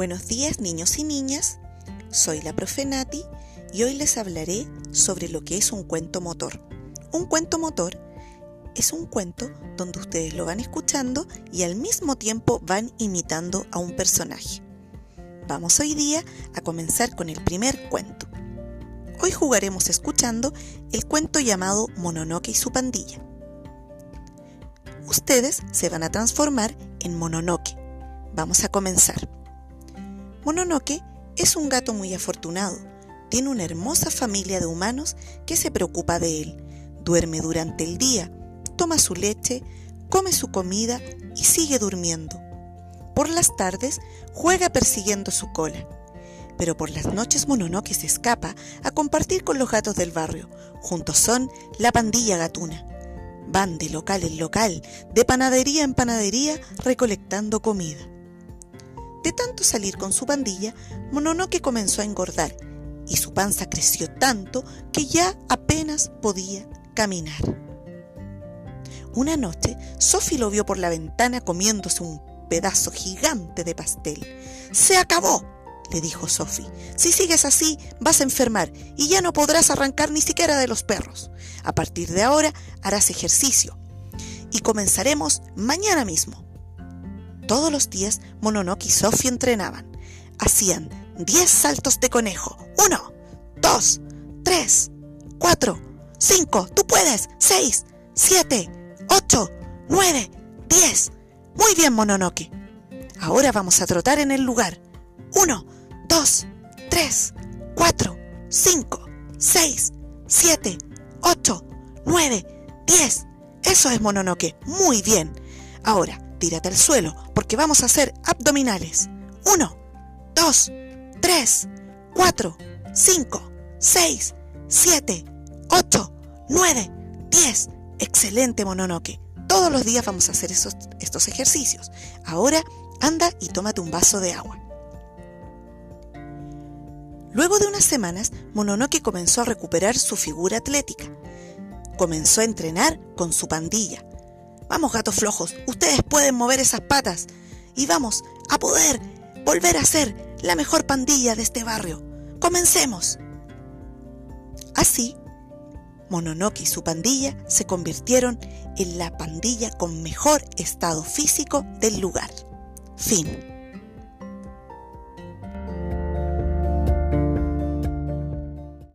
Buenos días niños y niñas, soy la profe Nati y hoy les hablaré sobre lo que es un cuento motor. Un cuento motor es un cuento donde ustedes lo van escuchando y al mismo tiempo van imitando a un personaje. Vamos hoy día a comenzar con el primer cuento. Hoy jugaremos escuchando el cuento llamado Mononoke y su pandilla. Ustedes se van a transformar en Mononoke. Vamos a comenzar. Mononoke es un gato muy afortunado. Tiene una hermosa familia de humanos que se preocupa de él. Duerme durante el día, toma su leche, come su comida y sigue durmiendo. Por las tardes juega persiguiendo su cola. Pero por las noches Mononoke se escapa a compartir con los gatos del barrio. Juntos son la pandilla gatuna. Van de local en local, de panadería en panadería, recolectando comida. De tanto salir con su pandilla, Mononoke comenzó a engordar y su panza creció tanto que ya apenas podía caminar. Una noche, Sophie lo vio por la ventana comiéndose un pedazo gigante de pastel. ¡Se acabó! le dijo Sophie. Si sigues así, vas a enfermar y ya no podrás arrancar ni siquiera de los perros. A partir de ahora harás ejercicio y comenzaremos mañana mismo. Todos los días Mononoke y Sophie entrenaban. Hacían 10 saltos de conejo. Uno, dos, tres, cuatro, cinco, tú puedes, seis, siete, ocho, nueve, diez. Muy bien, Mononoke. Ahora vamos a trotar en el lugar. Uno, dos, tres, cuatro, cinco, seis, siete, ocho, nueve, diez. Eso es Mononoke. Muy bien. Ahora, tírate al suelo porque vamos a hacer abdominales. Uno, dos, tres, cuatro, cinco, seis, siete, ocho, nueve, diez. Excelente, Mononoke. Todos los días vamos a hacer estos ejercicios. Ahora anda y tómate un vaso de agua. Luego de unas semanas, Mononoke comenzó a recuperar su figura atlética. Comenzó a entrenar con su pandilla. Vamos, gatos flojos, ustedes pueden mover esas patas. Y vamos a poder volver a ser la mejor pandilla de este barrio. Comencemos. Así, Mononoke y su pandilla se convirtieron en la pandilla con mejor estado físico del lugar. Fin.